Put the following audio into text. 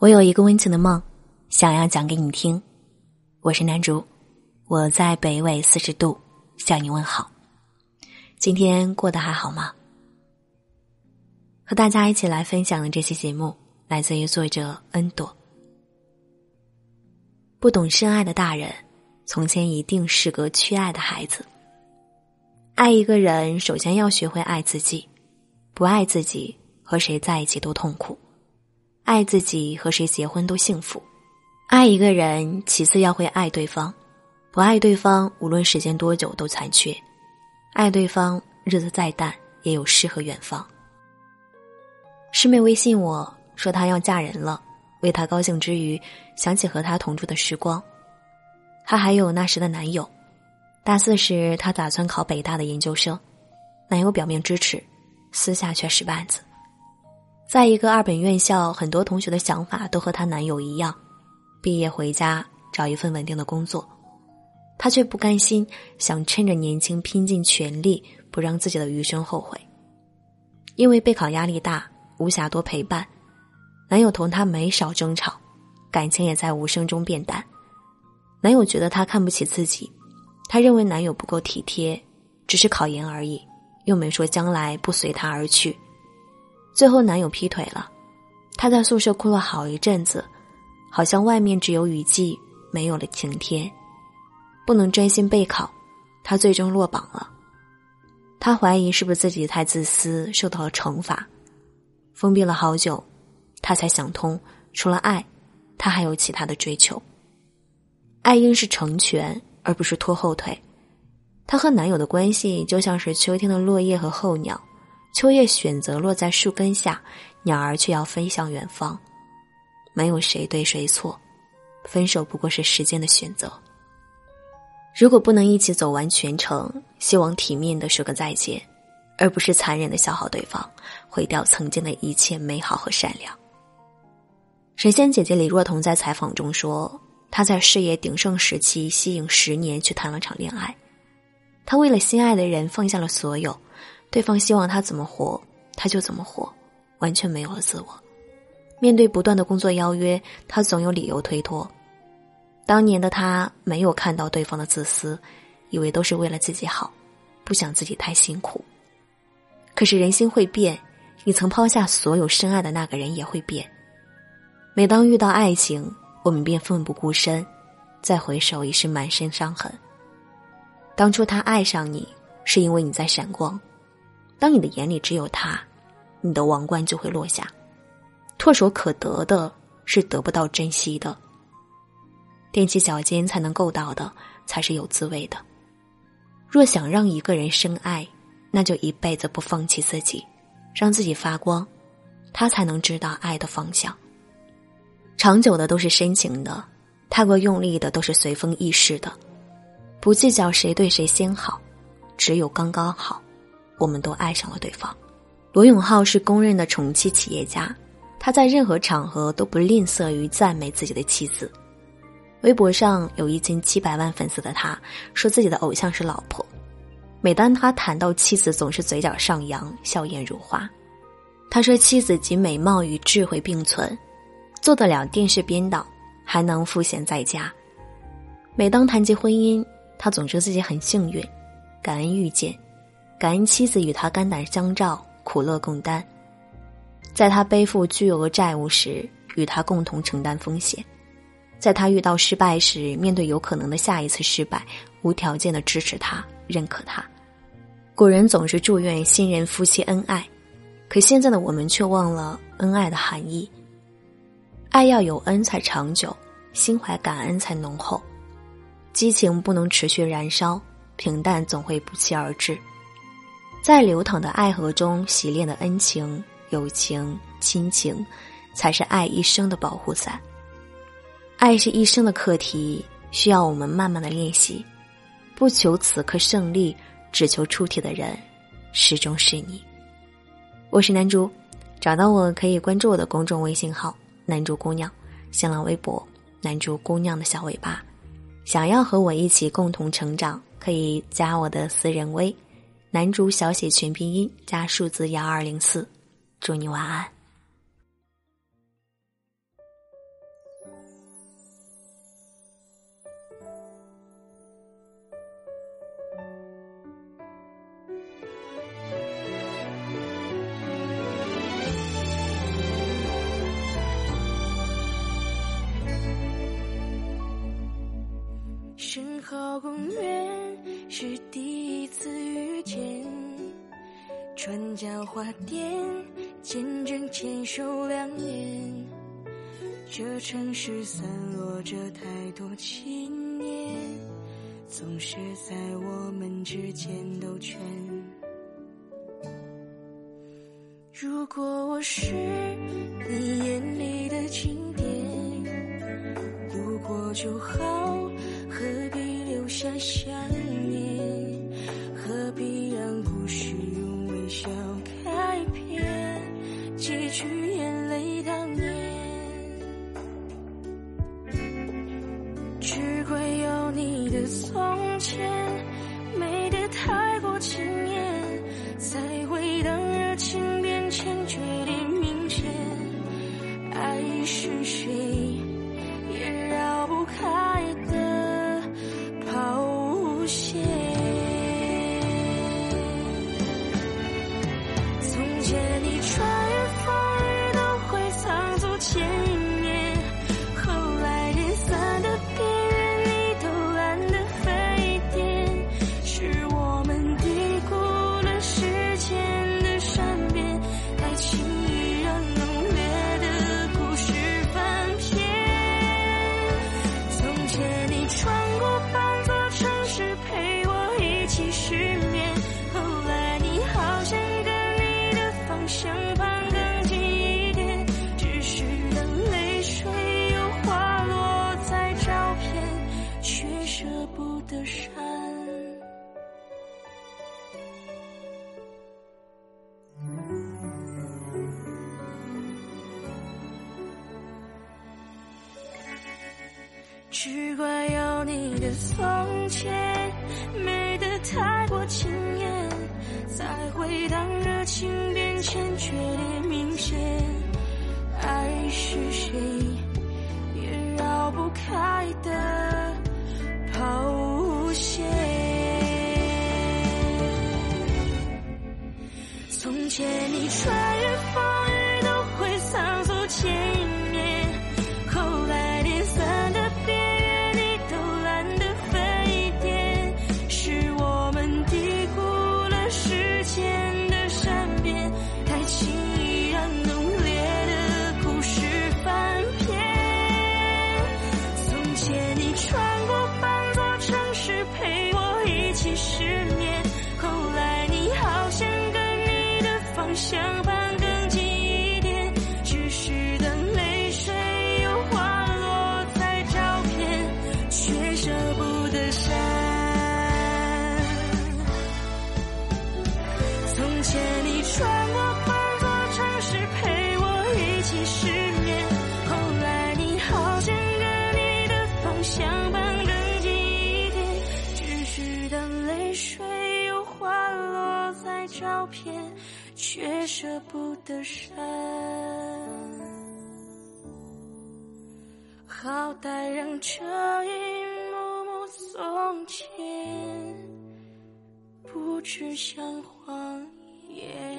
我有一个温情的梦，想要讲给你听。我是南竹，我在北纬四十度向你问好。今天过得还好吗？和大家一起来分享的这期节目来自于作者恩朵。不懂深爱的大人，从前一定是个缺爱的孩子。爱一个人，首先要学会爱自己。不爱自己，和谁在一起都痛苦。爱自己和谁结婚都幸福，爱一个人，其次要会爱对方，不爱对方，无论时间多久都残缺；爱对方，日子再淡也有诗和远方。师妹微信我说她要嫁人了，为她高兴之余，想起和她同住的时光。她还有那时的男友，大四时她打算考北大的研究生，男友表面支持，私下却使绊子。在一个二本院校，很多同学的想法都和她男友一样，毕业回家找一份稳定的工作。她却不甘心，想趁着年轻拼尽全力，不让自己的余生后悔。因为备考压力大，无暇多陪伴，男友同她没少争吵，感情也在无声中变淡。男友觉得她看不起自己，他认为男友不够体贴，只是考研而已，又没说将来不随他而去。最后，男友劈腿了，她在宿舍哭了好一阵子，好像外面只有雨季，没有了晴天，不能专心备考，她最终落榜了。她怀疑是不是自己太自私，受到了惩罚，封闭了好久，她才想通，除了爱，她还有其他的追求。爱应是成全，而不是拖后腿。她和男友的关系就像是秋天的落叶和候鸟。秋叶选择落在树根下，鸟儿却要飞向远方。没有谁对谁错，分手不过是时间的选择。如果不能一起走完全程，希望体面的说个再见，而不是残忍的消耗对方，毁掉曾经的一切美好和善良。神仙姐姐李若彤在采访中说：“她在事业鼎盛时期吸引十年去谈了场恋爱，她为了心爱的人放下了所有。”对方希望他怎么活，他就怎么活，完全没有了自我。面对不断的工作邀约，他总有理由推脱。当年的他没有看到对方的自私，以为都是为了自己好，不想自己太辛苦。可是人心会变，你曾抛下所有深爱的那个人也会变。每当遇到爱情，我们便奋不顾身，再回首已是满身伤痕。当初他爱上你，是因为你在闪光。当你的眼里只有他，你的王冠就会落下。唾手可得的是得不到珍惜的，踮起脚尖才能够到的才是有滋味的。若想让一个人深爱，那就一辈子不放弃自己，让自己发光，他才能知道爱的方向。长久的都是深情的，太过用力的都是随风易逝的。不计较谁对谁先好，只有刚刚好。我们都爱上了对方。罗永浩是公认的宠妻企业家，他在任何场合都不吝啬于赞美自己的妻子。微博上有一千七百万粉丝的他，说自己的偶像是老婆。每当他谈到妻子，总是嘴角上扬，笑颜如花。他说妻子集美貌与智慧并存，做得了电视编导，还能赋闲在家。每当谈及婚姻，他总说自己很幸运，感恩遇见。感恩妻子与他肝胆相照，苦乐共担，在他背负巨额债务时，与他共同承担风险；在他遇到失败时，面对有可能的下一次失败，无条件的支持他、认可他。古人总是祝愿新人夫妻恩爱，可现在的我们却忘了恩爱的含义。爱要有恩才长久，心怀感恩才浓厚。激情不能持续燃烧，平淡总会不期而至。在流淌的爱河中洗练的恩情、友情、亲情，才是爱一生的保护伞。爱是一生的课题，需要我们慢慢的练习。不求此刻胜利，只求出题的人，始终是你。我是南竹，找到我可以关注我的公众微信号“南竹姑娘”，新浪微博“南竹姑娘的小尾巴”。想要和我一起共同成长，可以加我的私人微。男主小写全拼音加数字幺二零四，祝你晚安。深浩公园是第一次。转角花店见证牵手两年，这城市散落着太多情念，总是在我们之间兜圈。如果我是你眼里的经典，路过就好。何必留下想念？何必让故事小开篇？几句眼泪淌只怪有你的从前美得太过惊艳，才会当热情变迁，决裂明显。爱是谁也绕不开的抛物线。从前你穿越风雨失眠。后来你好像跟你的方向盘更近一点，只是等泪水又滑落在照片，却舍不得删。从前你穿过。却舍不得删。好歹让这一幕幕从前不止像谎言